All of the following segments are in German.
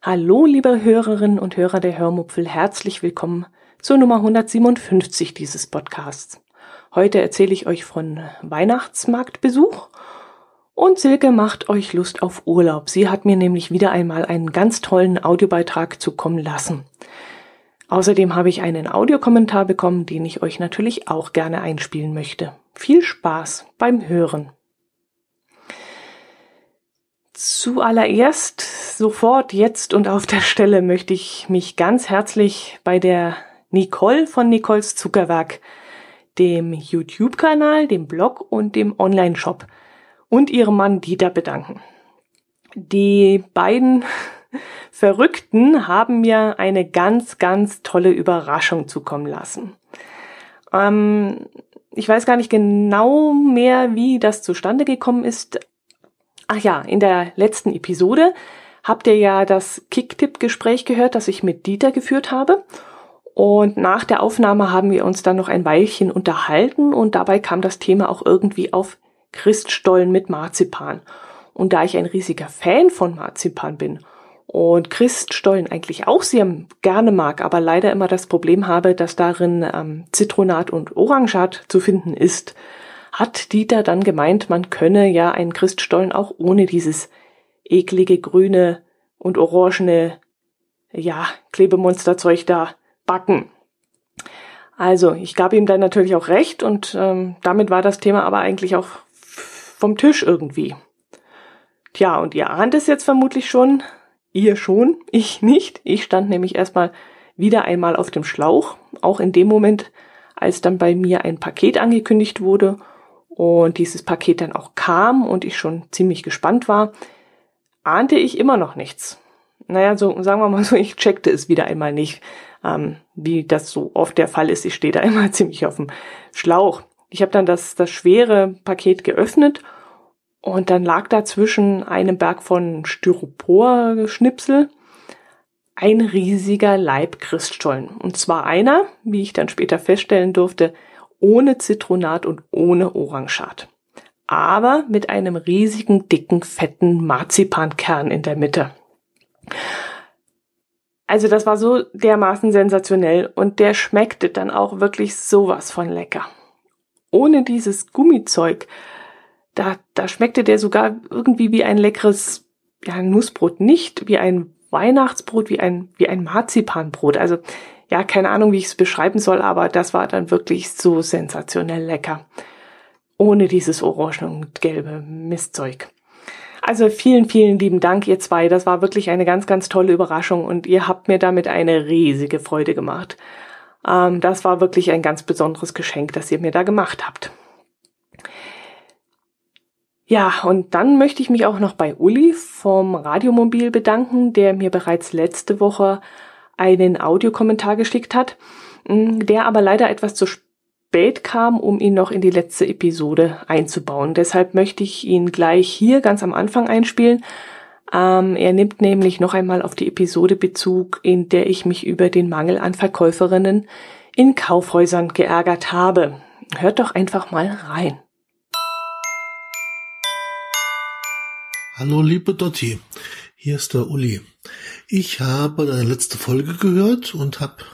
Hallo, liebe Hörerinnen und Hörer der Hörmupfel, herzlich willkommen zur Nummer 157 dieses Podcasts. Heute erzähle ich euch von Weihnachtsmarktbesuch und Silke macht euch Lust auf Urlaub. Sie hat mir nämlich wieder einmal einen ganz tollen Audiobeitrag zukommen lassen. Außerdem habe ich einen Audiokommentar bekommen, den ich euch natürlich auch gerne einspielen möchte. Viel Spaß beim Hören. Zuallererst, sofort, jetzt und auf der Stelle möchte ich mich ganz herzlich bei der Nicole von Nicoles Zuckerwerk, dem YouTube-Kanal, dem Blog und dem Online-Shop und ihrem Mann Dieter bedanken. Die beiden Verrückten haben mir eine ganz, ganz tolle Überraschung zukommen lassen. Ähm, ich weiß gar nicht genau mehr, wie das zustande gekommen ist, Ach ja, in der letzten Episode habt ihr ja das Kicktipp-Gespräch gehört, das ich mit Dieter geführt habe. Und nach der Aufnahme haben wir uns dann noch ein Weilchen unterhalten und dabei kam das Thema auch irgendwie auf Christstollen mit Marzipan. Und da ich ein riesiger Fan von Marzipan bin und Christstollen eigentlich auch sehr gerne mag, aber leider immer das Problem habe, dass darin ähm, Zitronat und Orangat zu finden ist, hat Dieter dann gemeint, man könne ja einen Christstollen auch ohne dieses eklige grüne und orangene, ja, Klebemonsterzeug da backen. Also, ich gab ihm dann natürlich auch recht und ähm, damit war das Thema aber eigentlich auch vom Tisch irgendwie. Tja, und ihr ahnt es jetzt vermutlich schon. Ihr schon, ich nicht. Ich stand nämlich erstmal wieder einmal auf dem Schlauch, auch in dem Moment, als dann bei mir ein Paket angekündigt wurde und dieses Paket dann auch kam und ich schon ziemlich gespannt war, ahnte ich immer noch nichts. Naja, so sagen wir mal so, ich checkte es wieder einmal nicht, ähm, wie das so oft der Fall ist. Ich stehe da immer ziemlich auf dem Schlauch. Ich habe dann das, das schwere Paket geöffnet und dann lag da zwischen einem Berg von Styropor-Schnipsel ein riesiger Leib Christstollen. Und zwar einer, wie ich dann später feststellen durfte, ohne Zitronat und ohne Orangat. Aber mit einem riesigen, dicken, fetten Marzipankern in der Mitte. Also das war so dermaßen sensationell und der schmeckte dann auch wirklich sowas von lecker. Ohne dieses Gummizeug, da, da schmeckte der sogar irgendwie wie ein leckeres ja, Nussbrot, nicht wie ein Weihnachtsbrot, wie ein, wie ein Marzipanbrot. Also ja, keine Ahnung, wie ich es beschreiben soll, aber das war dann wirklich so sensationell lecker. Ohne dieses orange und gelbe Mistzeug. Also vielen, vielen lieben Dank, ihr zwei. Das war wirklich eine ganz, ganz tolle Überraschung und ihr habt mir damit eine riesige Freude gemacht. Ähm, das war wirklich ein ganz besonderes Geschenk, das ihr mir da gemacht habt. Ja, und dann möchte ich mich auch noch bei Uli vom Radiomobil bedanken, der mir bereits letzte Woche einen Audiokommentar geschickt hat, mm, der aber leider etwas zu spät kam, um ihn noch in die letzte Episode einzubauen. Deshalb möchte ich ihn gleich hier ganz am Anfang einspielen. Ähm, er nimmt nämlich noch einmal auf die Episode Bezug, in der ich mich über den Mangel an Verkäuferinnen in Kaufhäusern geärgert habe. Hört doch einfach mal rein. Hallo liebe Dotti, hier ist der Uli. Ich habe deine letzte Folge gehört und habe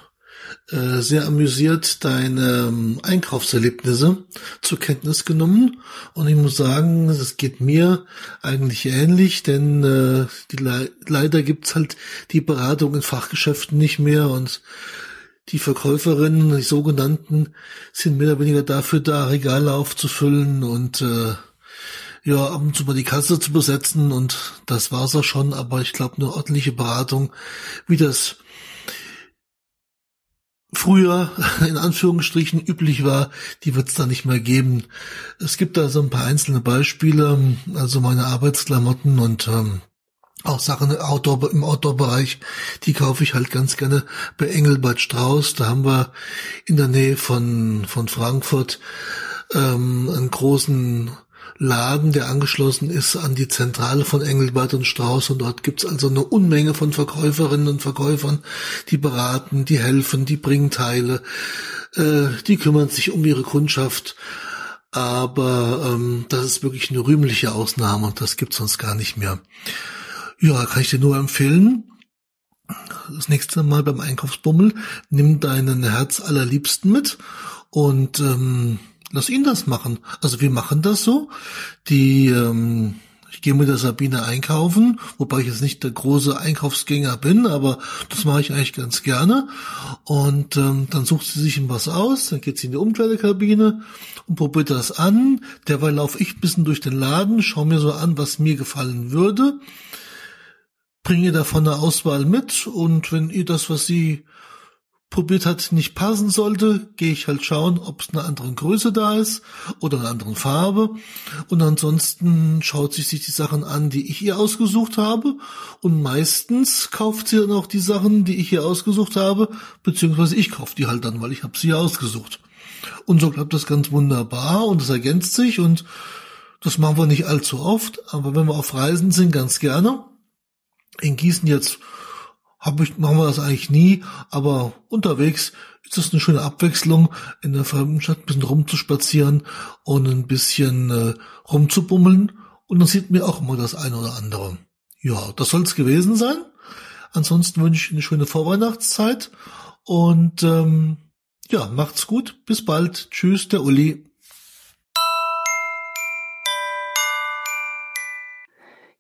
äh, sehr amüsiert deine ähm, Einkaufserlebnisse zur Kenntnis genommen. Und ich muss sagen, es geht mir eigentlich ähnlich, denn äh, die, Le leider gibt's halt die Beratung in Fachgeschäften nicht mehr und die Verkäuferinnen, die sogenannten, sind mehr oder weniger dafür da, Regale aufzufüllen und äh, ja, ab und zu mal die Kasse zu besetzen und das war's auch schon, aber ich glaube, eine ordentliche Beratung, wie das früher in Anführungsstrichen üblich war, die wird's da nicht mehr geben. Es gibt da so ein paar einzelne Beispiele, also meine Arbeitsklamotten und ähm, auch Sachen Outdoor, im Outdoor-Bereich, die kaufe ich halt ganz gerne bei Engelbert Strauß. Da haben wir in der Nähe von, von Frankfurt ähm, einen großen Laden, der angeschlossen ist an die Zentrale von Engelbert und Strauß und dort gibt's also eine Unmenge von Verkäuferinnen und Verkäufern, die beraten, die helfen, die bringen Teile, äh, die kümmern sich um ihre Kundschaft. Aber ähm, das ist wirklich eine rühmliche Ausnahme und das gibt's sonst gar nicht mehr. Ja, kann ich dir nur empfehlen. Das nächste Mal beim Einkaufsbummel nimm deinen Herz allerliebsten mit und ähm, lass ihn das machen. Also wir machen das so. Die ähm, ich gehe mit der Sabine einkaufen, wobei ich jetzt nicht der große Einkaufsgänger bin, aber das mache ich eigentlich ganz gerne. Und ähm, dann sucht sie sich was aus, dann geht sie in die Umkleidekabine und probiert das an. Derweil laufe ich ein bisschen durch den Laden, schaue mir so an, was mir gefallen würde, bringe davon eine Auswahl mit und wenn ihr das, was sie probiert hat, nicht passen sollte, gehe ich halt schauen, ob es eine andere Größe da ist oder eine andere Farbe. Und ansonsten schaut sich sich die Sachen an, die ich ihr ausgesucht habe. Und meistens kauft sie dann auch die Sachen, die ich ihr ausgesucht habe, beziehungsweise ich kaufe die halt dann, weil ich habe sie ja ausgesucht. Und so klappt das ganz wunderbar und es ergänzt sich und das machen wir nicht allzu oft, aber wenn wir auf Reisen sind, ganz gerne. In Gießen jetzt hab ich, machen wir das eigentlich nie, aber unterwegs ist es eine schöne Abwechslung, in der fremden Stadt ein bisschen rumzuspazieren und ein bisschen äh, rumzubummeln. Und dann sieht mir auch immer das eine oder andere. Ja, das soll es gewesen sein. Ansonsten wünsche ich eine schöne Vorweihnachtszeit und ähm, ja, macht's gut. Bis bald. Tschüss, der Uli.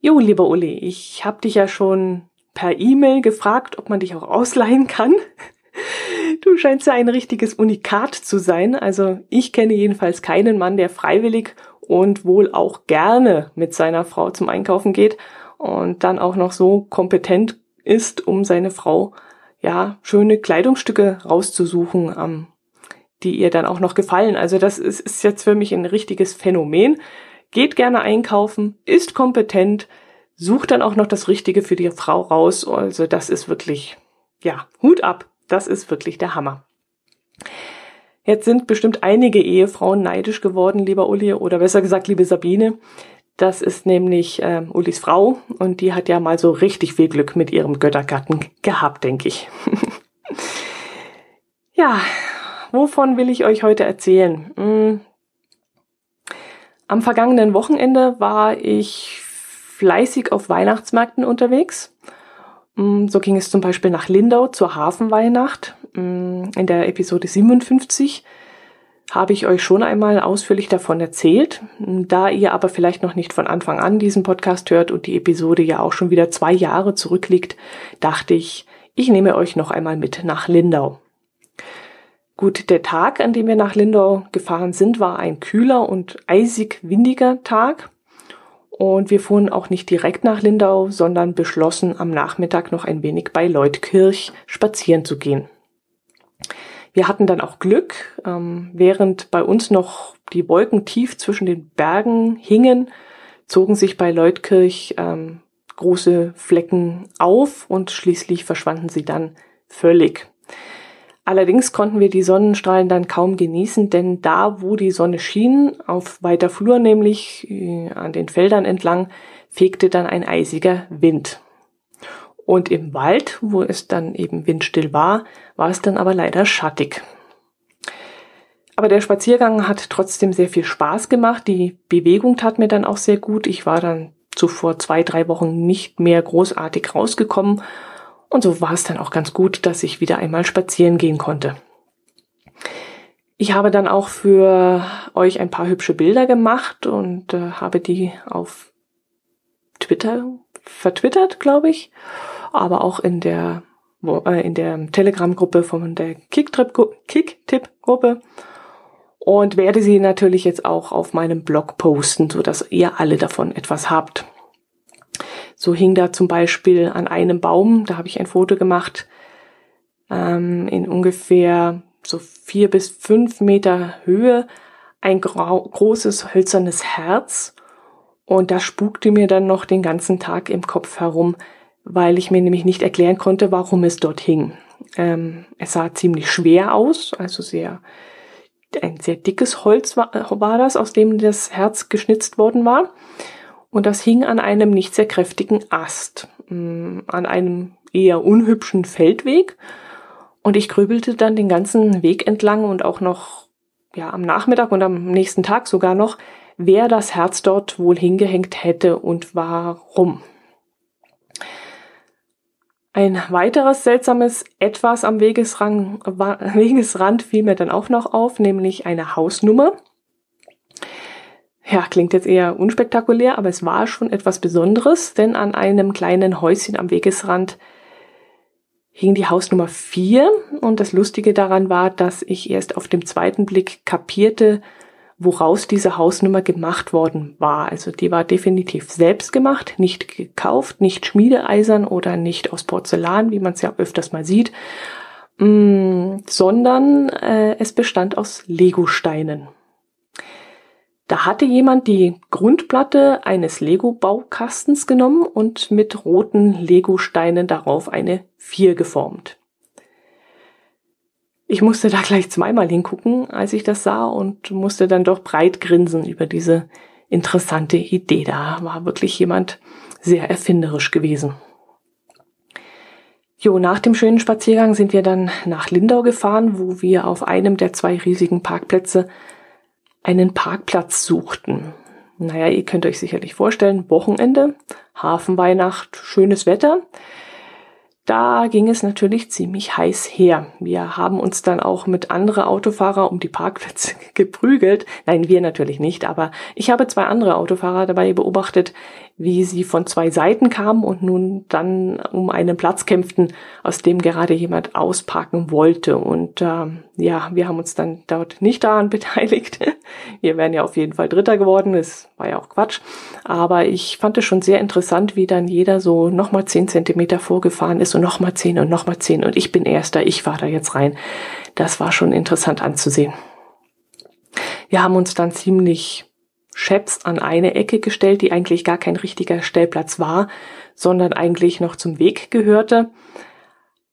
Jo, lieber Uli, ich hab dich ja schon per E-Mail gefragt, ob man dich auch ausleihen kann. Du scheinst ja ein richtiges Unikat zu sein. Also ich kenne jedenfalls keinen Mann, der freiwillig und wohl auch gerne mit seiner Frau zum Einkaufen geht und dann auch noch so kompetent ist, um seine Frau ja schöne Kleidungsstücke rauszusuchen, ähm, die ihr dann auch noch gefallen. Also das ist, ist jetzt für mich ein richtiges Phänomen. Geht gerne einkaufen, ist kompetent, sucht dann auch noch das Richtige für die Frau raus. Also das ist wirklich, ja, Hut ab. Das ist wirklich der Hammer. Jetzt sind bestimmt einige Ehefrauen neidisch geworden, lieber Uli, oder besser gesagt, liebe Sabine. Das ist nämlich äh, Ulis Frau und die hat ja mal so richtig viel Glück mit ihrem Göttergatten gehabt, denke ich. ja, wovon will ich euch heute erzählen? Hm. Am vergangenen Wochenende war ich fleißig auf Weihnachtsmärkten unterwegs. Mm, so ging es zum Beispiel nach Lindau zur Hafenweihnacht. Mm, in der Episode 57 habe ich euch schon einmal ausführlich davon erzählt. Mm, da ihr aber vielleicht noch nicht von Anfang an diesen Podcast hört und die Episode ja auch schon wieder zwei Jahre zurückliegt, dachte ich, ich nehme euch noch einmal mit nach Lindau. Gut, der Tag, an dem wir nach Lindau gefahren sind, war ein kühler und eisig windiger Tag. Und wir fuhren auch nicht direkt nach Lindau, sondern beschlossen, am Nachmittag noch ein wenig bei Leutkirch spazieren zu gehen. Wir hatten dann auch Glück, ähm, während bei uns noch die Wolken tief zwischen den Bergen hingen, zogen sich bei Leutkirch ähm, große Flecken auf und schließlich verschwanden sie dann völlig. Allerdings konnten wir die Sonnenstrahlen dann kaum genießen, denn da, wo die Sonne schien, auf weiter Flur nämlich äh, an den Feldern entlang, fegte dann ein eisiger Wind. Und im Wald, wo es dann eben windstill war, war es dann aber leider schattig. Aber der Spaziergang hat trotzdem sehr viel Spaß gemacht. Die Bewegung tat mir dann auch sehr gut. Ich war dann zuvor zwei, drei Wochen nicht mehr großartig rausgekommen und so war es dann auch ganz gut, dass ich wieder einmal spazieren gehen konnte. Ich habe dann auch für euch ein paar hübsche Bilder gemacht und äh, habe die auf Twitter vertwittert, glaube ich, aber auch in der wo, äh, in der Telegram-Gruppe von der Kick-Tipp-Gruppe und werde sie natürlich jetzt auch auf meinem Blog posten, so dass ihr alle davon etwas habt. So hing da zum Beispiel an einem Baum, da habe ich ein Foto gemacht, ähm, in ungefähr so vier bis fünf Meter Höhe ein großes hölzernes Herz. Und das spukte mir dann noch den ganzen Tag im Kopf herum, weil ich mir nämlich nicht erklären konnte, warum es dort hing. Ähm, es sah ziemlich schwer aus, also sehr, ein sehr dickes Holz war, war das, aus dem das Herz geschnitzt worden war und das hing an einem nicht sehr kräftigen Ast, mm, an einem eher unhübschen Feldweg. Und ich grübelte dann den ganzen Weg entlang und auch noch ja am Nachmittag und am nächsten Tag sogar noch, wer das Herz dort wohl hingehängt hätte und warum. Ein weiteres seltsames Etwas am Wegesrand, Wegesrand fiel mir dann auch noch auf, nämlich eine Hausnummer. Ja, klingt jetzt eher unspektakulär, aber es war schon etwas Besonderes, denn an einem kleinen Häuschen am Wegesrand hing die Hausnummer 4 und das Lustige daran war, dass ich erst auf dem zweiten Blick kapierte, woraus diese Hausnummer gemacht worden war. Also die war definitiv selbst gemacht, nicht gekauft, nicht schmiedeeisern oder nicht aus Porzellan, wie man es ja öfters mal sieht, mm, sondern äh, es bestand aus Legosteinen. Da hatte jemand die Grundplatte eines Lego-Baukastens genommen und mit roten Lego-Steinen darauf eine 4 geformt. Ich musste da gleich zweimal hingucken, als ich das sah und musste dann doch breit grinsen über diese interessante Idee. Da war wirklich jemand sehr erfinderisch gewesen. Jo, nach dem schönen Spaziergang sind wir dann nach Lindau gefahren, wo wir auf einem der zwei riesigen Parkplätze einen Parkplatz suchten. Naja, ihr könnt euch sicherlich vorstellen, Wochenende, Hafenweihnacht, schönes Wetter. Da ging es natürlich ziemlich heiß her. Wir haben uns dann auch mit anderen Autofahrer um die Parkplätze geprügelt. Nein, wir natürlich nicht, aber ich habe zwei andere Autofahrer dabei beobachtet, wie sie von zwei Seiten kamen und nun dann um einen Platz kämpften, aus dem gerade jemand ausparken wollte. Und äh, ja, wir haben uns dann dort nicht daran beteiligt. Wir wären ja auf jeden Fall Dritter geworden. Das war ja auch Quatsch. Aber ich fand es schon sehr interessant, wie dann jeder so nochmal zehn Zentimeter vorgefahren ist und nochmal zehn und nochmal zehn. Und ich bin Erster, ich fahre da jetzt rein. Das war schon interessant anzusehen. Wir haben uns dann ziemlich Scheps an eine Ecke gestellt, die eigentlich gar kein richtiger Stellplatz war, sondern eigentlich noch zum Weg gehörte.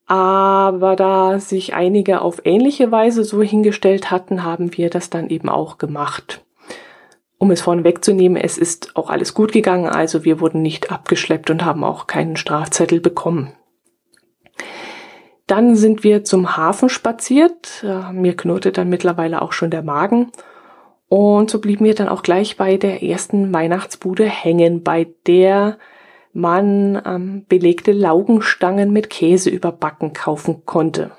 Aber da sich einige auf ähnliche Weise so hingestellt hatten, haben wir das dann eben auch gemacht. Um es vorne wegzunehmen, es ist auch alles gut gegangen, also wir wurden nicht abgeschleppt und haben auch keinen Strafzettel bekommen. Dann sind wir zum Hafen spaziert. Mir knurrte dann mittlerweile auch schon der Magen und so blieben wir dann auch gleich bei der ersten Weihnachtsbude hängen, bei der man ähm, belegte Laugenstangen mit Käse überbacken kaufen konnte.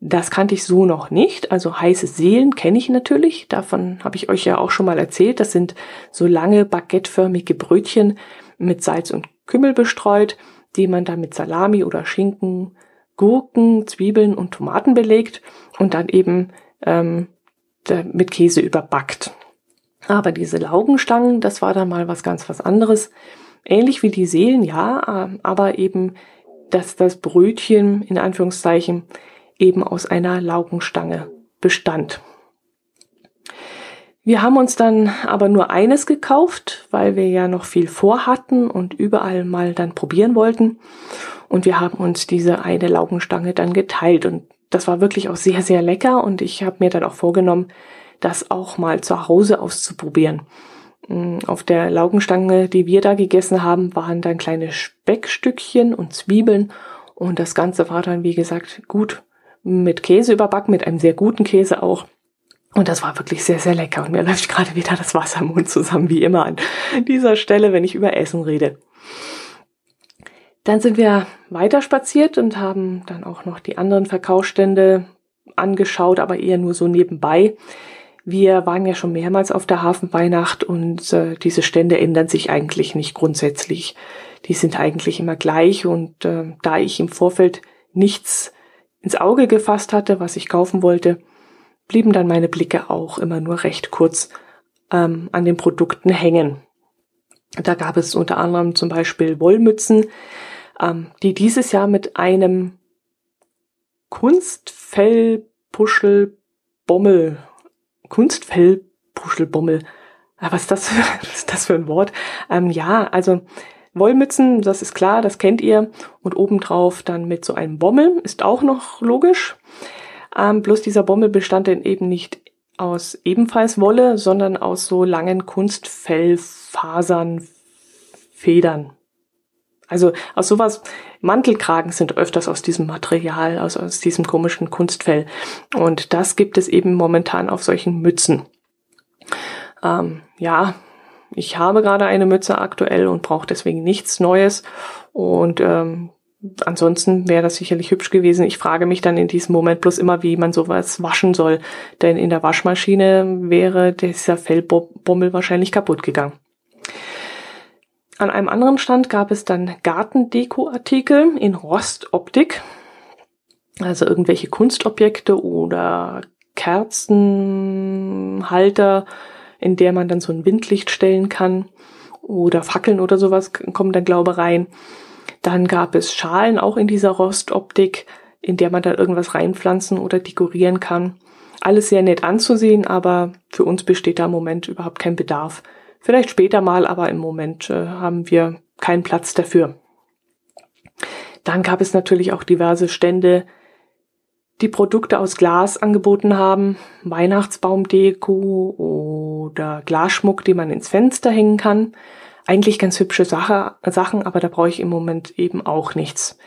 Das kannte ich so noch nicht. Also heiße Seelen kenne ich natürlich. Davon habe ich euch ja auch schon mal erzählt. Das sind so lange baguetteförmige Brötchen mit Salz und Kümmel bestreut, die man dann mit Salami oder Schinken, Gurken, Zwiebeln und Tomaten belegt und dann eben ähm, mit Käse überbackt. Aber diese Laugenstangen, das war dann mal was ganz was anderes. Ähnlich wie die Seelen, ja, ähm, aber eben, dass das Brötchen in Anführungszeichen eben aus einer Laugenstange bestand. Wir haben uns dann aber nur eines gekauft, weil wir ja noch viel vorhatten und überall mal dann probieren wollten. Und wir haben uns diese eine Laugenstange dann geteilt und das war wirklich auch sehr, sehr lecker und ich habe mir dann auch vorgenommen, das auch mal zu Hause auszuprobieren. Mm, auf der Laugenstange, die wir da gegessen haben, waren dann kleine Speckstückchen und Zwiebeln und das Ganze war dann, wie gesagt, gut mit Käse überbacken, mit einem sehr guten Käse auch. Und das war wirklich sehr, sehr lecker. Und mir läuft gerade wieder das Wasser im Mund zusammen, wie immer an dieser Stelle, wenn ich über Essen rede. Dann sind wir weiter spaziert und haben dann auch noch die anderen Verkaufsstände angeschaut, aber eher nur so nebenbei. Wir waren ja schon mehrmals auf der Hafenweihnacht und äh, diese Stände ändern sich eigentlich nicht grundsätzlich. Die sind eigentlich immer gleich und äh, da ich im Vorfeld nichts ins Auge gefasst hatte, was ich kaufen wollte, blieben dann meine Blicke auch immer nur recht kurz ähm, an den Produkten hängen. Da gab es unter anderem zum Beispiel Wollmützen, ähm, die dieses Jahr mit einem Kunstfellpuschelbommel, Kunstfellpuschelbommel, äh, was ist das, was ist das für ein Wort? Ähm, ja, also Wollmützen, das ist klar, das kennt ihr. Und obendrauf dann mit so einem Bommel, ist auch noch logisch. Ähm, bloß dieser Bommel bestand dann eben nicht aus ebenfalls Wolle, sondern aus so langen Kunstfellfasern, Federn. Also aus sowas Mantelkragen sind öfters aus diesem Material, aus, aus diesem komischen Kunstfell. Und das gibt es eben momentan auf solchen Mützen. Ähm, ja, ich habe gerade eine Mütze aktuell und brauche deswegen nichts Neues. Und ähm, ansonsten wäre das sicherlich hübsch gewesen. Ich frage mich dann in diesem Moment bloß immer, wie man sowas waschen soll. Denn in der Waschmaschine wäre dieser Fellbommel wahrscheinlich kaputt gegangen. An einem anderen Stand gab es dann Gartendeko-Artikel in Rostoptik. Also irgendwelche Kunstobjekte oder Kerzenhalter, in der man dann so ein Windlicht stellen kann. Oder Fackeln oder sowas kommen dann, glaube rein. Dann gab es Schalen auch in dieser Rostoptik, in der man dann irgendwas reinpflanzen oder dekorieren kann. Alles sehr nett anzusehen, aber für uns besteht da im Moment überhaupt kein Bedarf. Vielleicht später mal, aber im Moment äh, haben wir keinen Platz dafür. Dann gab es natürlich auch diverse Stände, die Produkte aus Glas angeboten haben, Weihnachtsbaumdeko oder Glasschmuck, die man ins Fenster hängen kann. Eigentlich ganz hübsche Sache, Sachen, aber da brauche ich im Moment eben auch nichts.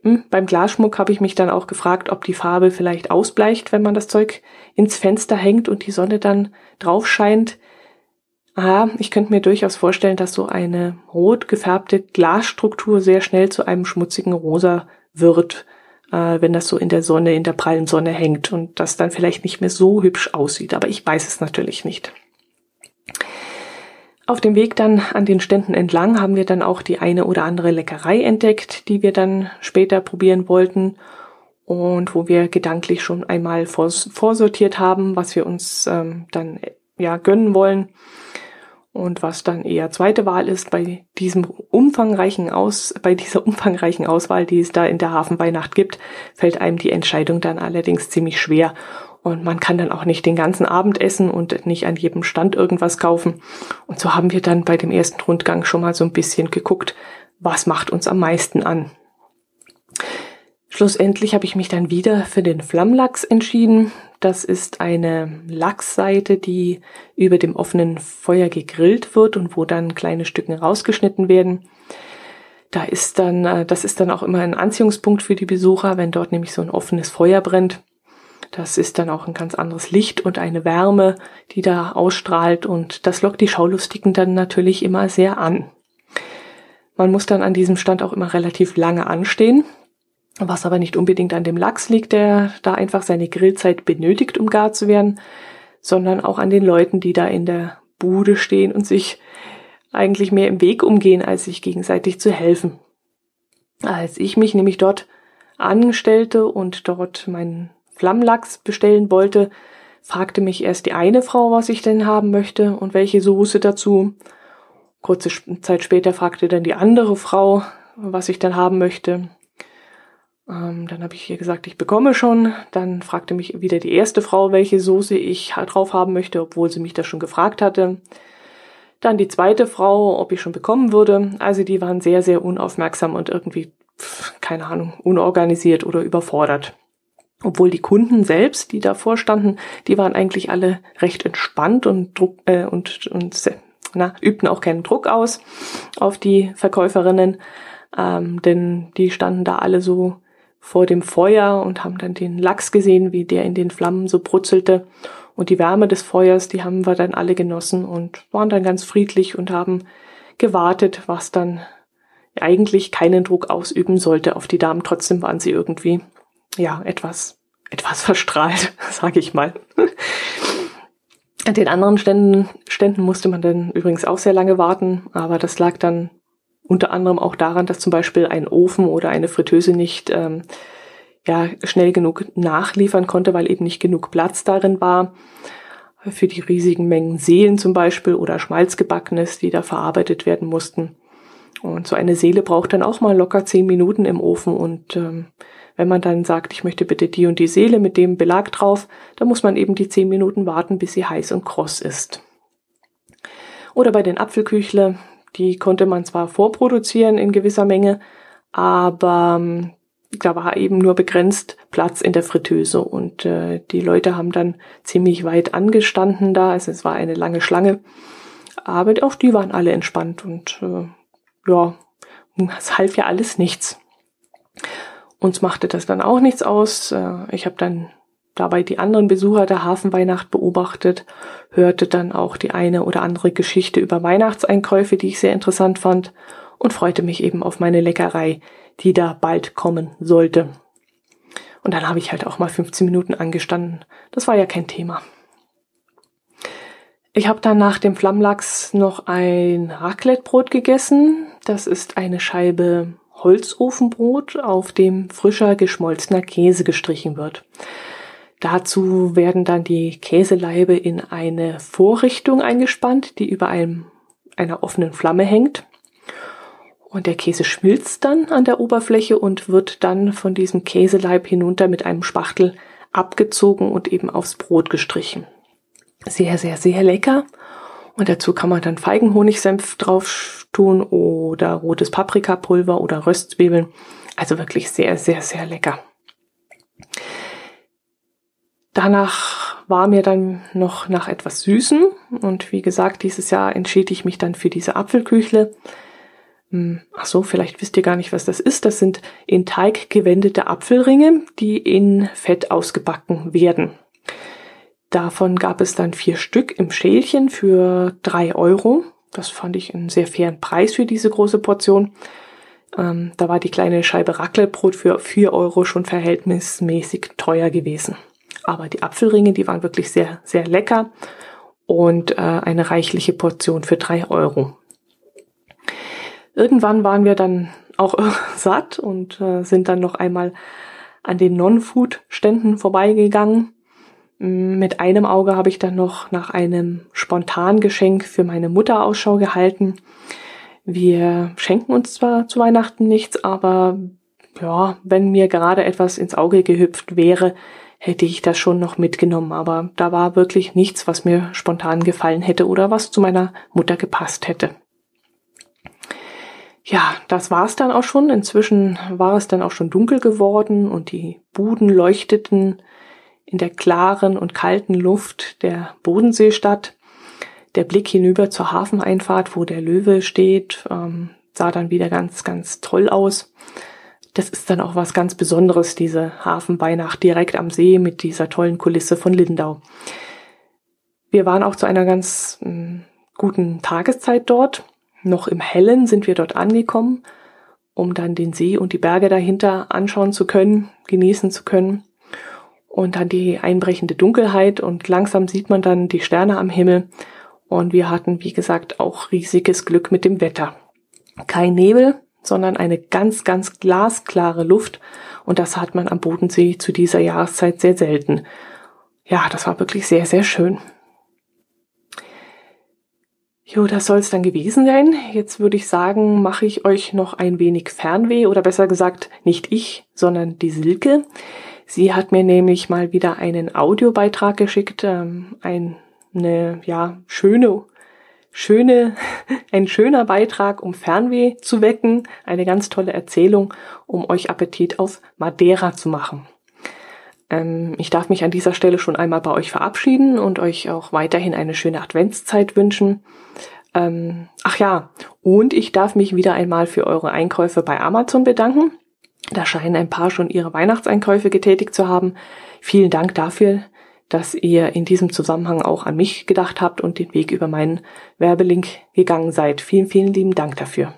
Hm, beim Glasschmuck habe ich mich dann auch gefragt, ob die Farbe vielleicht ausbleicht, wenn man das Zeug ins Fenster hängt und die Sonne dann drauf scheint. Ah, ich könnte mir durchaus vorstellen, dass so eine rot gefärbte Glasstruktur sehr schnell zu einem schmutzigen Rosa wird, äh, wenn das so in der Sonne, in der prallen Sonne hängt und das dann vielleicht nicht mehr so hübsch aussieht. Aber ich weiß es natürlich nicht. Auf dem Weg dann an den Ständen entlang haben wir dann auch die eine oder andere Leckerei entdeckt, die wir dann später probieren wollten und wo wir gedanklich schon einmal vorsortiert haben, was wir uns ähm, dann ja gönnen wollen. Und was dann eher zweite Wahl ist bei diesem umfangreichen Aus, bei dieser umfangreichen Auswahl, die es da in der Hafenweihnacht gibt, fällt einem die Entscheidung dann allerdings ziemlich schwer. Und man kann dann auch nicht den ganzen Abend essen und nicht an jedem Stand irgendwas kaufen. Und so haben wir dann bei dem ersten Rundgang schon mal so ein bisschen geguckt, was macht uns am meisten an. Schlussendlich habe ich mich dann wieder für den Flammlachs entschieden. Das ist eine Lachsseite, die über dem offenen Feuer gegrillt wird und wo dann kleine Stücken rausgeschnitten werden. Da ist dann, äh, das ist dann auch immer ein Anziehungspunkt für die Besucher, wenn dort nämlich so ein offenes Feuer brennt. Das ist dann auch ein ganz anderes Licht und eine Wärme, die da ausstrahlt und das lockt die Schaulustigen dann natürlich immer sehr an. Man muss dann an diesem Stand auch immer relativ lange anstehen, was aber nicht unbedingt an dem Lachs liegt, der da einfach seine Grillzeit benötigt, um gar zu werden, sondern auch an den Leuten, die da in der Bude stehen und sich eigentlich mehr im Weg umgehen, als sich gegenseitig zu helfen. Als ich mich nämlich dort anstellte und dort meinen Flammlachs bestellen wollte, fragte mich erst die eine Frau, was ich denn haben möchte und welche Soße dazu. Kurze Zeit später fragte dann die andere Frau, was ich dann haben möchte. Ähm, dann habe ich ihr gesagt, ich bekomme schon. Dann fragte mich wieder die erste Frau, welche Soße ich drauf haben möchte, obwohl sie mich das schon gefragt hatte. Dann die zweite Frau, ob ich schon bekommen würde. Also die waren sehr, sehr unaufmerksam und irgendwie, keine Ahnung, unorganisiert oder überfordert. Obwohl die Kunden selbst, die davor standen, die waren eigentlich alle recht entspannt und, Druck, äh, und, und na, übten auch keinen Druck aus auf die Verkäuferinnen, ähm, denn die standen da alle so vor dem Feuer und haben dann den Lachs gesehen, wie der in den Flammen so brutzelte. Und die Wärme des Feuers, die haben wir dann alle genossen und waren dann ganz friedlich und haben gewartet, was dann eigentlich keinen Druck ausüben sollte auf die Damen. Trotzdem waren sie irgendwie, ja, etwas, etwas verstrahlt, sage ich mal. An den anderen Ständen, Ständen musste man dann übrigens auch sehr lange warten, aber das lag dann unter anderem auch daran, dass zum Beispiel ein Ofen oder eine Fritteuse nicht ähm, ja, schnell genug nachliefern konnte, weil eben nicht genug Platz darin war. Für die riesigen Mengen Seelen zum Beispiel oder Schmalzgebackenes, die da verarbeitet werden mussten. Und so eine Seele braucht dann auch mal locker zehn Minuten im Ofen. Und ähm, wenn man dann sagt, ich möchte bitte die und die Seele mit dem Belag drauf, dann muss man eben die zehn Minuten warten, bis sie heiß und kross ist. Oder bei den Apfelküchle, die konnte man zwar vorproduzieren in gewisser Menge, aber ähm, da war eben nur begrenzt Platz in der Fritteuse und äh, die Leute haben dann ziemlich weit angestanden da, also es war eine lange Schlange, aber auch die waren alle entspannt und äh, ja, es half ja alles nichts. Uns machte das dann auch nichts aus. Äh, ich habe dann dabei die anderen Besucher der Hafenweihnacht beobachtet, hörte dann auch die eine oder andere Geschichte über Weihnachtseinkäufe, die ich sehr interessant fand und freute mich eben auf meine Leckerei, die da bald kommen sollte. Und dann habe ich halt auch mal 15 Minuten angestanden. Das war ja kein Thema. Ich habe dann nach dem Flammlachs noch ein Raclettebrot gegessen. Das ist eine Scheibe Holzofenbrot, auf dem frischer geschmolzener Käse gestrichen wird. Dazu werden dann die Käseleibe in eine Vorrichtung eingespannt, die über einem, einer offenen Flamme hängt. Und der Käse schmilzt dann an der Oberfläche und wird dann von diesem Käseleib hinunter mit einem Spachtel abgezogen und eben aufs Brot gestrichen. Sehr, sehr, sehr lecker. Und dazu kann man dann Feigenhonigsenf drauf tun oder rotes Paprikapulver oder Röstzwiebeln. Also wirklich sehr, sehr, sehr lecker. Danach war mir dann noch nach etwas Süßen und wie gesagt, dieses Jahr entschied ich mich dann für diese Apfelküchle. Hm, ach so, vielleicht wisst ihr gar nicht, was das ist. Das sind in Teig gewendete Apfelringe, die in Fett ausgebacken werden. Davon gab es dann vier Stück im Schälchen für drei Euro. Das fand ich einen sehr fairen Preis für diese große Portion. Ähm, da war die kleine Scheibe Raclette-Brot für vier Euro schon verhältnismäßig teuer gewesen. Aber die Apfelringe, die waren wirklich sehr, sehr lecker und äh, eine reichliche Portion für drei Euro. Irgendwann waren wir dann auch satt und äh, sind dann noch einmal an den Non-Food-Ständen vorbeigegangen. Mit einem Auge habe ich dann noch nach einem Spontangeschenk für meine Mutter Ausschau gehalten. Wir schenken uns zwar zu Weihnachten nichts, aber ja, wenn mir gerade etwas ins Auge gehüpft wäre, hätte ich das schon noch mitgenommen, aber da war wirklich nichts, was mir spontan gefallen hätte oder was zu meiner Mutter gepasst hätte. Ja, das war's dann auch schon. Inzwischen war es dann auch schon dunkel geworden und die Buden leuchteten in der klaren und kalten Luft der Bodenseestadt. Der Blick hinüber zur Hafeneinfahrt, wo der Löwe steht, ähm, sah dann wieder ganz, ganz toll aus das ist dann auch was ganz Besonderes, diese Hafenweihnacht direkt am See mit dieser tollen Kulisse von Lindau. Wir waren auch zu einer ganz mh, hm, guten Tageszeit dort. Noch im Hellen sind wir dort angekommen, um dann den See und die Berge dahinter anschauen zu können, genießen zu können. Und dann die einbrechende Dunkelheit und langsam sieht man dann die Sterne am Himmel. Und wir hatten, wie gesagt, auch riesiges Glück mit dem Wetter. Kein Nebel, sondern eine ganz, ganz glasklare Luft. Und das hat man am Bodensee zu dieser Jahreszeit sehr selten. Ja, das war wirklich sehr, sehr schön. Jo, das soll es dann gewesen sein. Jetzt würde ich sagen, mache ich euch noch ein wenig Fernweh oder besser gesagt, nicht ich, sondern die Silke. Sie hat mir nämlich mal wieder einen Audiobeitrag geschickt, ähm, eine ja schöne schöne, ein schöner Beitrag, um Fernweh zu wecken, eine ganz tolle Erzählung, um euch Appetit auf Madeira zu machen. Ähm, ich darf mich an dieser Stelle schon einmal bei euch verabschieden und euch auch weiterhin eine schöne Adventszeit wünschen. Ähm, ach ja, und ich darf mich wieder einmal für eure Einkäufe bei Amazon bedanken. Da scheinen ein paar schon ihre Weihnachtseinkäufe getätigt zu haben. Vielen Dank dafür dass ihr in diesem Zusammenhang auch an mich gedacht habt und den Weg über meinen Werbelink gegangen seid. Vielen, vielen lieben Dank dafür.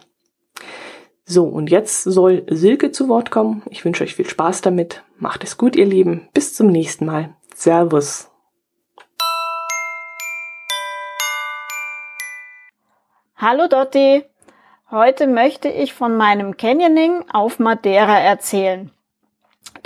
So, und jetzt soll Silke zu Wort kommen. Ich wünsche euch viel Spaß damit. Macht es gut, ihr Lieben. Bis zum nächsten Mal. Servus. Hallo Dotti. Heute möchte ich von meinem Canyoning auf Madeira erzählen.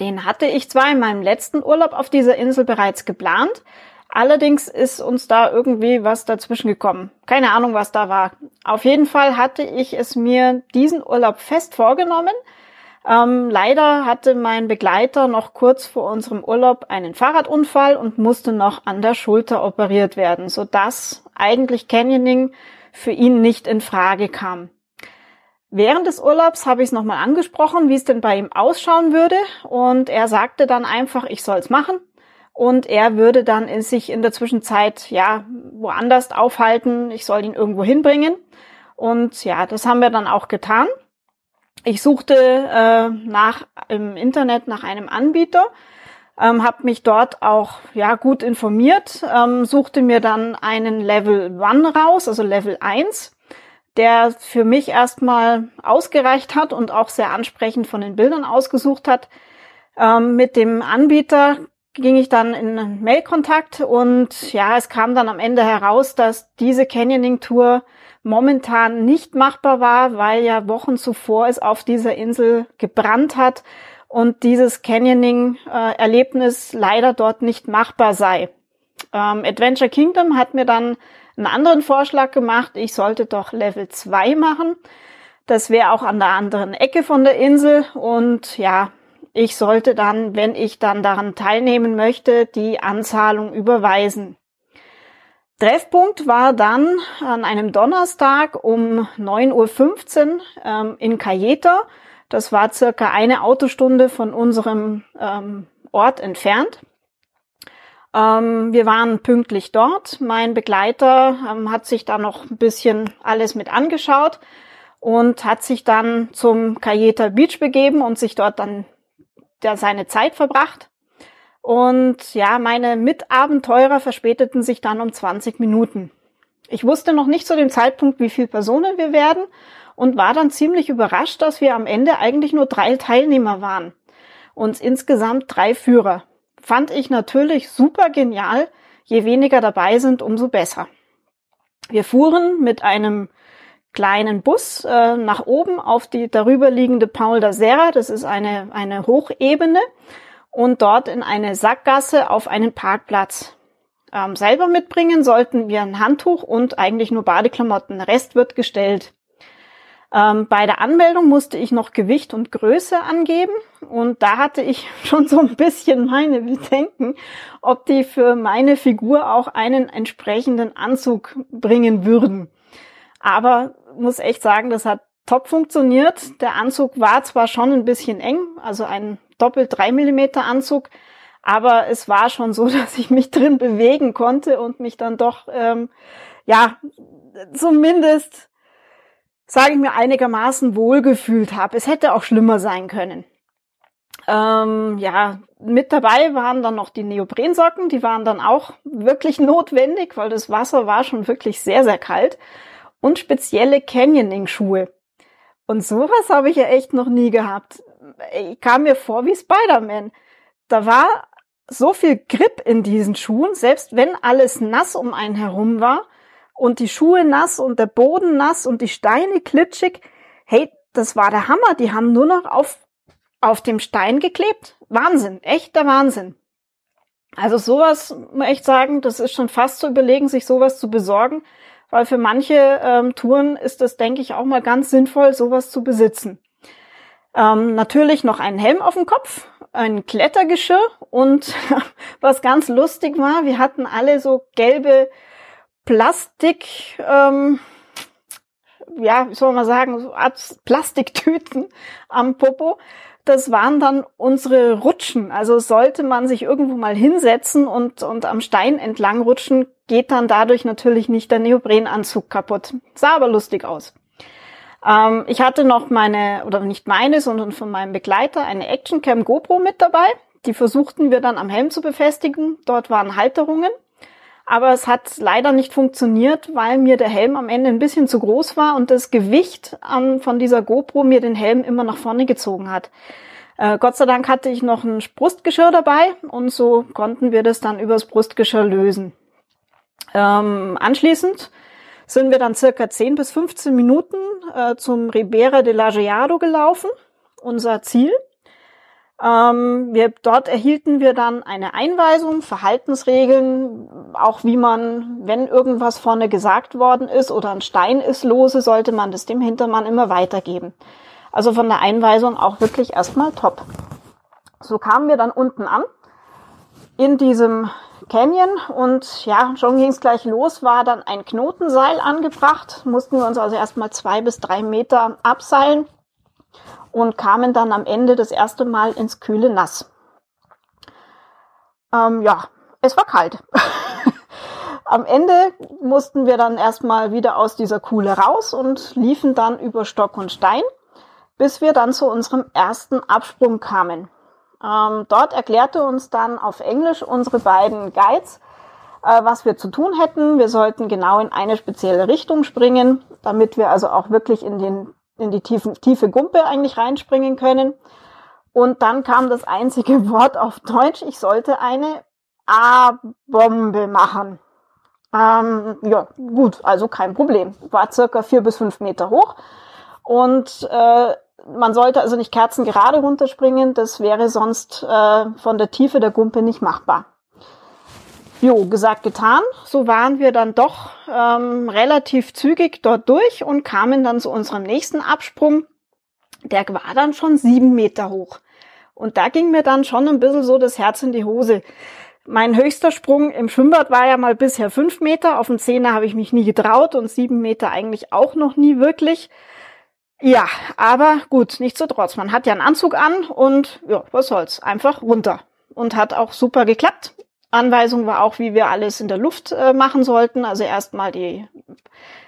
Den hatte ich zwar in meinem letzten Urlaub auf dieser Insel bereits geplant, allerdings ist uns da irgendwie was dazwischen gekommen. Keine Ahnung, was da war. Auf jeden Fall hatte ich es mir diesen Urlaub fest vorgenommen. Ähm, leider hatte mein Begleiter noch kurz vor unserem Urlaub einen Fahrradunfall und musste noch an der Schulter operiert werden, sodass eigentlich Canyoning für ihn nicht in Frage kam. Während des Urlaubs habe ich es nochmal angesprochen, wie es denn bei ihm ausschauen würde. Und er sagte dann einfach, ich soll es machen. Und er würde dann in sich in der Zwischenzeit, ja, woanders aufhalten. Ich soll ihn irgendwo hinbringen. Und ja, das haben wir dann auch getan. Ich suchte äh, nach im Internet nach einem Anbieter, ähm, habe mich dort auch ja gut informiert, ähm, suchte mir dann einen Level 1 raus, also Level 1, der für mich erstmal ausgereicht hat und auch sehr ansprechend von den Bildern ausgesucht hat. Ähm, mit dem Anbieter ging ich dann in Mailkontakt und ja, es kam dann am Ende heraus, dass diese Canyoning-Tour momentan nicht machbar war, weil ja Wochen zuvor es auf dieser Insel gebrannt hat und dieses Canyoning-Erlebnis leider dort nicht machbar sei. Ähm, Adventure Kingdom hat mir dann einen anderen Vorschlag gemacht, ich sollte doch Level 2 machen. Das wäre auch an der anderen Ecke von der Insel und ja, ich sollte dann, wenn ich dann daran teilnehmen möchte, die Anzahlung überweisen. Treffpunkt war dann an einem Donnerstag um 9.15 Uhr ähm, in Cayeta. Das war circa eine Autostunde von unserem ähm, Ort entfernt. Ähm, wir waren pünktlich dort. Mein Begleiter ähm, hat sich da noch ein bisschen alles mit angeschaut und hat sich dann zum Cayeta Beach begeben und sich dort dann der seine Zeit verbracht. Und ja, meine Mitabenteurer verspäteten sich dann um 20 Minuten. Ich wusste noch nicht zu dem Zeitpunkt, wie viele Personen wir werden und war dann ziemlich überrascht, dass wir am Ende eigentlich nur drei Teilnehmer waren und insgesamt drei Führer. Fand ich natürlich super genial. Je weniger dabei sind, umso besser. Wir fuhren mit einem kleinen Bus äh, nach oben auf die darüber liegende Paul da Serra. Das ist eine, eine Hochebene und dort in eine Sackgasse auf einen Parkplatz. Ähm, selber mitbringen sollten wir ein Handtuch und eigentlich nur Badeklamotten. Der Rest wird gestellt. Ähm, bei der Anmeldung musste ich noch Gewicht und Größe angeben und da hatte ich schon so ein bisschen meine Bedenken, ob die für meine Figur auch einen entsprechenden Anzug bringen würden. Aber muss echt sagen, das hat top funktioniert. Der Anzug war zwar schon ein bisschen eng, also ein doppelt drei Millimeter Anzug, aber es war schon so, dass ich mich drin bewegen konnte und mich dann doch, ähm, ja, zumindest, sage ich mir, einigermaßen wohlgefühlt habe. Es hätte auch schlimmer sein können. Ähm, ja, mit dabei waren dann noch die Neoprensocken, die waren dann auch wirklich notwendig, weil das Wasser war schon wirklich sehr, sehr kalt. Und spezielle Canyoning-Schuhe. Und sowas habe ich ja echt noch nie gehabt. Ich kam mir vor wie Spider-Man. Da war so viel Grip in diesen Schuhen, selbst wenn alles nass um einen herum war und die Schuhe nass und der Boden nass und die Steine klitschig. Hey, das war der Hammer. Die haben nur noch auf, auf dem Stein geklebt. Wahnsinn, echter Wahnsinn. Also sowas, muss ich sagen, das ist schon fast zu überlegen, sich sowas zu besorgen weil für manche ähm, Touren ist es, denke ich, auch mal ganz sinnvoll, sowas zu besitzen. Ähm, natürlich noch einen Helm auf dem Kopf, ein Klettergeschirr und was ganz lustig war, wir hatten alle so gelbe Plastik, ähm, ja, wie soll man sagen, so Plastiktüten am Popo. Das waren dann unsere Rutschen. Also sollte man sich irgendwo mal hinsetzen und, und am Stein entlang rutschen, geht dann dadurch natürlich nicht der Neoprenanzug kaputt. Sah aber lustig aus. Ähm, ich hatte noch meine, oder nicht meine, sondern von meinem Begleiter eine Actioncam GoPro mit dabei. Die versuchten wir dann am Helm zu befestigen. Dort waren Halterungen. Aber es hat leider nicht funktioniert, weil mir der Helm am Ende ein bisschen zu groß war und das Gewicht an, von dieser GoPro mir den Helm immer nach vorne gezogen hat. Äh, Gott sei Dank hatte ich noch ein Brustgeschirr dabei und so konnten wir das dann übers Brustgeschirr lösen. Ähm, anschließend sind wir dann circa 10 bis 15 Minuten äh, zum Ribera de Lajeado gelaufen, unser Ziel. Ähm, wir, dort erhielten wir dann eine Einweisung, Verhaltensregeln, auch wie man, wenn irgendwas vorne gesagt worden ist oder ein Stein ist lose, sollte man das dem Hintermann immer weitergeben. Also von der Einweisung auch wirklich erstmal top. So kamen wir dann unten an in diesem Canyon und ja, schon ging es gleich los, war dann ein Knotenseil angebracht, mussten wir uns also erstmal zwei bis drei Meter abseilen und kamen dann am Ende das erste Mal ins kühle Nass. Ähm, ja, es war kalt. am Ende mussten wir dann erstmal wieder aus dieser Kuhle raus und liefen dann über Stock und Stein. bis wir dann zu unserem ersten Absprung kamen. Ähm, dort erklärte uns dann auf Englisch unsere beiden Guides, äh, was wir zu tun hätten. Wir sollten genau in eine spezielle Richtung springen, damit wir also auch wirklich in, den, in die tiefen, tiefe Gumpe eigentlich reinspringen können. Und dann kam das einzige Wort auf Deutsch, ich sollte eine A-Bombe machen. Ähm, ja, gut, also kein Problem. War circa vier bis fünf Meter hoch. Und äh, man sollte also nicht kerzengerade runterspringen, das wäre sonst äh, von der Tiefe der Gumpe nicht machbar. Jo, gesagt, getan. So waren wir dann doch ähm, relativ zügig dort durch und kamen dann zu unserem nächsten Absprung. Der war dann schon sieben Meter hoch. Und da ging mir dann schon ein bisschen so das Herz in die Hose. Mein höchster Sprung im Schwimmbad war ja mal bisher fünf Meter. Auf dem Zehner habe ich mich nie getraut und sieben Meter eigentlich auch noch nie wirklich. Ja, aber gut, nichtsdestotrotz. Man hat ja einen Anzug an und ja, was soll's. Einfach runter. Und hat auch super geklappt. Anweisung war auch, wie wir alles in der Luft äh, machen sollten. Also erstmal die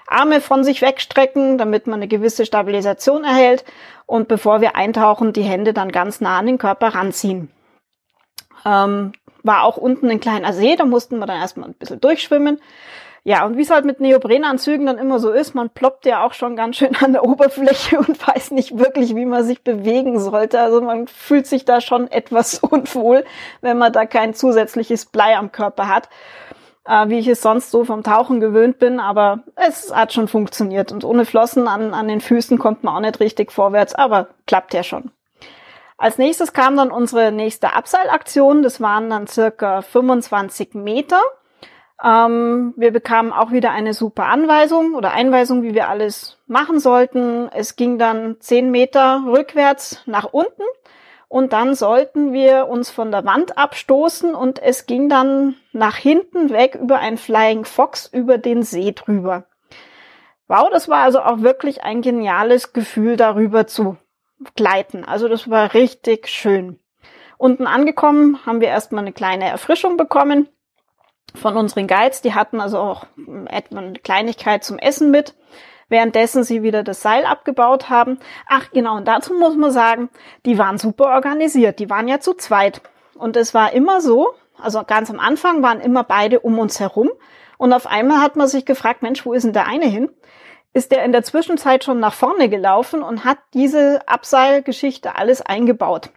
Arme von sich wegstrecken, damit man eine gewisse Stabilisation erhält. Und bevor wir eintauchen, die Hände dann ganz nah an den Körper ranziehen. Ähm, war auch unten ein kleiner See, da mussten wir dann erstmal ein bisschen durchschwimmen. Ja, und wie es halt mit Neoprenanzügen dann immer so ist, man ploppt ja auch schon ganz schön an der Oberfläche und weiß nicht wirklich, wie man sich bewegen sollte. Also man fühlt sich da schon etwas unwohl, wenn man da kein zusätzliches Blei am Körper hat, äh, wie ich es sonst so vom Tauchen gewöhnt bin. Aber es hat schon funktioniert. Und ohne Flossen an, an den Füßen kommt man auch nicht richtig vorwärts, aber klappt ja schon. Als nächstes kam dann unsere nächste Abseilaktion. Das waren dann circa 25 Meter. Ähm, wir bekamen auch wieder eine super Anweisung oder Einweisung, wie wir alles machen sollten. Es ging dann 10 Meter rückwärts nach unten und dann sollten wir uns von der Wand abstoßen und es ging dann nach hinten weg über ein Flying Fox über den See drüber. Wow, das war also auch wirklich ein geniales Gefühl, darüber zu gleiten. Also das war richtig schön. Unten angekommen haben wir erstmal eine kleine Erfrischung bekommen von unseren Guides. Die hatten also auch etwa eine Kleinigkeit zum Essen mit, währenddessen sie wieder das Seil abgebaut haben. Ach genau, und dazu muss man sagen, die waren super organisiert. Die waren ja zu zweit. Und es war immer so, also ganz am Anfang waren immer beide um uns herum. Und auf einmal hat man sich gefragt, Mensch, wo ist denn der eine hin? Ist der in der Zwischenzeit schon nach vorne gelaufen und hat diese Abseilgeschichte alles eingebaut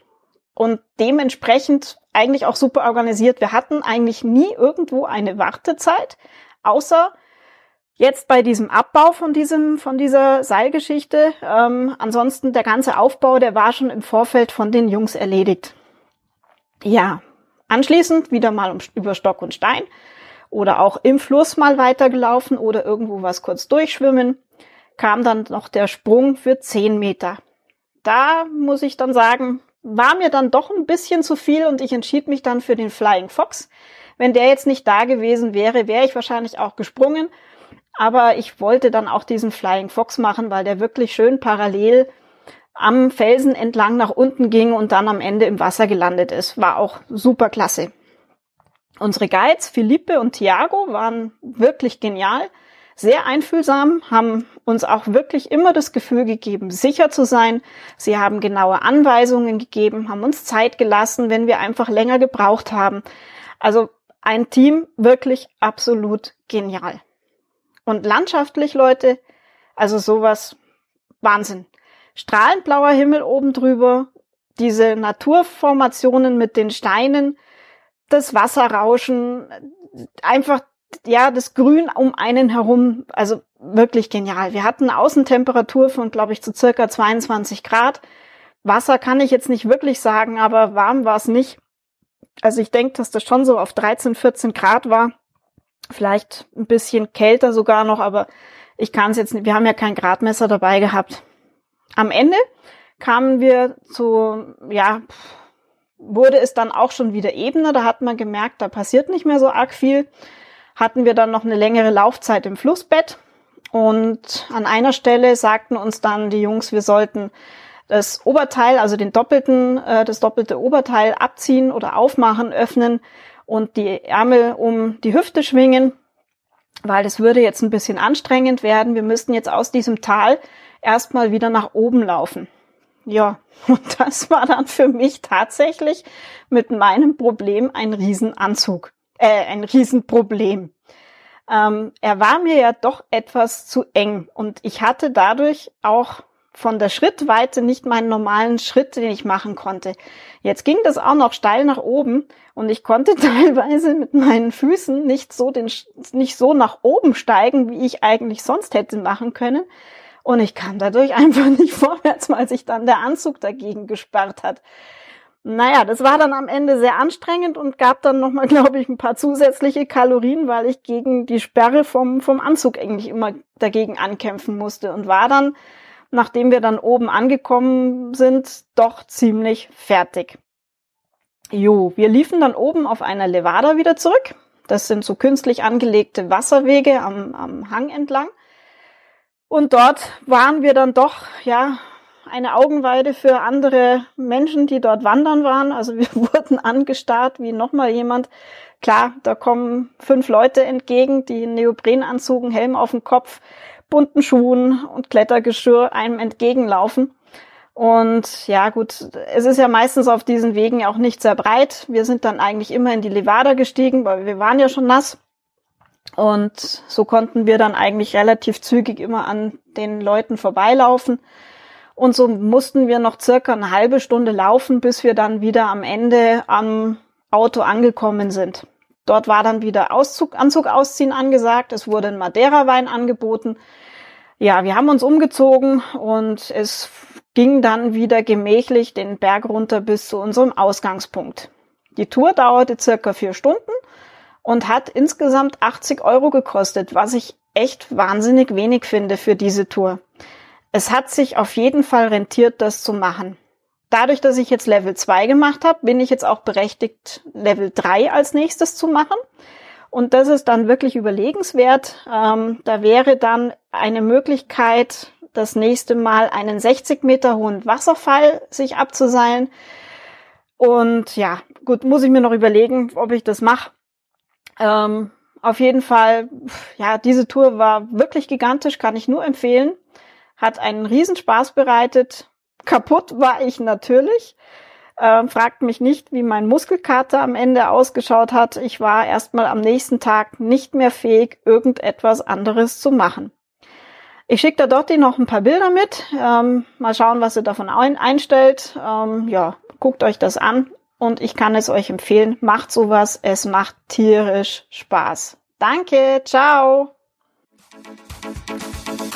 und dementsprechend eigentlich auch super organisiert. Wir hatten eigentlich nie irgendwo eine Wartezeit, außer jetzt bei diesem Abbau von diesem von dieser Seilgeschichte. Ähm, ansonsten der ganze Aufbau, der war schon im Vorfeld von den Jungs erledigt. Ja, anschließend wieder mal über Stock und Stein oder auch im Fluss mal weitergelaufen oder irgendwo was kurz durchschwimmen, kam dann noch der Sprung für 10 Meter. Da muss ich dann sagen, war mir dann doch ein bisschen zu viel und ich entschied mich dann für den Flying Fox. Wenn der jetzt nicht da gewesen wäre, wäre ich wahrscheinlich auch gesprungen. Aber ich wollte dann auch diesen Flying Fox machen, weil der wirklich schön parallel am Felsen entlang nach unten ging und dann am Ende im Wasser gelandet ist. War auch super klasse. Unsere Guides, Philippe und Thiago, waren wirklich genial, sehr einfühlsam, haben uns auch wirklich immer das Gefühl gegeben, sicher zu sein. Sie haben genaue Anweisungen gegeben, haben uns Zeit gelassen, wenn wir einfach länger gebraucht haben. Also ein Team wirklich absolut genial. Und landschaftlich, Leute, also sowas Wahnsinn. Strahlend blauer Himmel oben drüber, diese Naturformationen mit den Steinen, das Wasserrauschen, einfach ja das Grün um einen herum, also wirklich genial. Wir hatten Außentemperatur von, glaube ich, zu circa 22 Grad. Wasser kann ich jetzt nicht wirklich sagen, aber warm war es nicht. Also ich denke, dass das schon so auf 13, 14 Grad war. Vielleicht ein bisschen kälter sogar noch, aber ich kann es jetzt nicht. Wir haben ja kein Gradmesser dabei gehabt. Am Ende kamen wir zu, ja, wurde es dann auch schon wieder ebener. Da hat man gemerkt, da passiert nicht mehr so arg viel. Hatten wir dann noch eine längere Laufzeit im Flussbett. Und an einer Stelle sagten uns dann die Jungs, wir sollten das Oberteil, also den doppelten, äh, das doppelte Oberteil abziehen oder aufmachen, öffnen und die Ärmel um die Hüfte schwingen, weil das würde jetzt ein bisschen anstrengend werden. Wir müssten jetzt aus diesem Tal erstmal wieder nach oben laufen. Ja, und das war dann für mich tatsächlich mit meinem Problem ein Riesenanzug, äh, ein Riesenproblem. Ähm, er war mir ja doch etwas zu eng und ich hatte dadurch auch von der Schrittweite nicht meinen normalen Schritt, den ich machen konnte. Jetzt ging das auch noch steil nach oben und ich konnte teilweise mit meinen Füßen nicht so den, nicht so nach oben steigen, wie ich eigentlich sonst hätte machen können. Und ich kam dadurch einfach nicht vorwärts, weil sich dann der Anzug dagegen gesperrt hat. Naja, das war dann am Ende sehr anstrengend und gab dann nochmal, glaube ich, ein paar zusätzliche Kalorien, weil ich gegen die Sperre vom, vom Anzug eigentlich immer dagegen ankämpfen musste und war dann, nachdem wir dann oben angekommen sind, doch ziemlich fertig. Jo, wir liefen dann oben auf einer Levada wieder zurück. Das sind so künstlich angelegte Wasserwege am, am Hang entlang. Und dort waren wir dann doch, ja, eine Augenweide für andere Menschen, die dort wandern waren. Also wir wurden angestarrt wie nochmal jemand. Klar, da kommen fünf Leute entgegen, die in Neoprenanzug, Helm auf dem Kopf, bunten Schuhen und Klettergeschirr einem entgegenlaufen. Und ja, gut, es ist ja meistens auf diesen Wegen auch nicht sehr breit. Wir sind dann eigentlich immer in die Levada gestiegen, weil wir waren ja schon nass. Und so konnten wir dann eigentlich relativ zügig immer an den Leuten vorbeilaufen. Und so mussten wir noch circa eine halbe Stunde laufen, bis wir dann wieder am Ende am Auto angekommen sind. Dort war dann wieder Auszug, Anzug ausziehen angesagt. Es wurde ein Madeira-Wein angeboten. Ja, wir haben uns umgezogen und es ging dann wieder gemächlich den Berg runter bis zu unserem Ausgangspunkt. Die Tour dauerte circa vier Stunden und hat insgesamt 80 Euro gekostet, was ich echt wahnsinnig wenig finde für diese Tour. Es hat sich auf jeden Fall rentiert, das zu machen. Dadurch, dass ich jetzt Level 2 gemacht habe, bin ich jetzt auch berechtigt, Level 3 als nächstes zu machen. Und das ist dann wirklich überlegenswert. Ähm, da wäre dann eine Möglichkeit, das nächste Mal einen 60 Meter hohen Wasserfall sich abzuseilen. Und ja, gut, muss ich mir noch überlegen, ob ich das mache. Ähm, auf jeden Fall, ja, diese Tour war wirklich gigantisch, kann ich nur empfehlen. Hat einen Riesenspaß bereitet. Kaputt war ich natürlich. Ähm, fragt mich nicht, wie mein Muskelkater am Ende ausgeschaut hat. Ich war erstmal am nächsten Tag nicht mehr fähig, irgendetwas anderes zu machen. Ich schicke da Dotti noch ein paar Bilder mit. Ähm, mal schauen, was sie davon ein einstellt. Ähm, ja, guckt euch das an und ich kann es euch empfehlen. Macht sowas. Es macht tierisch Spaß. Danke. Ciao.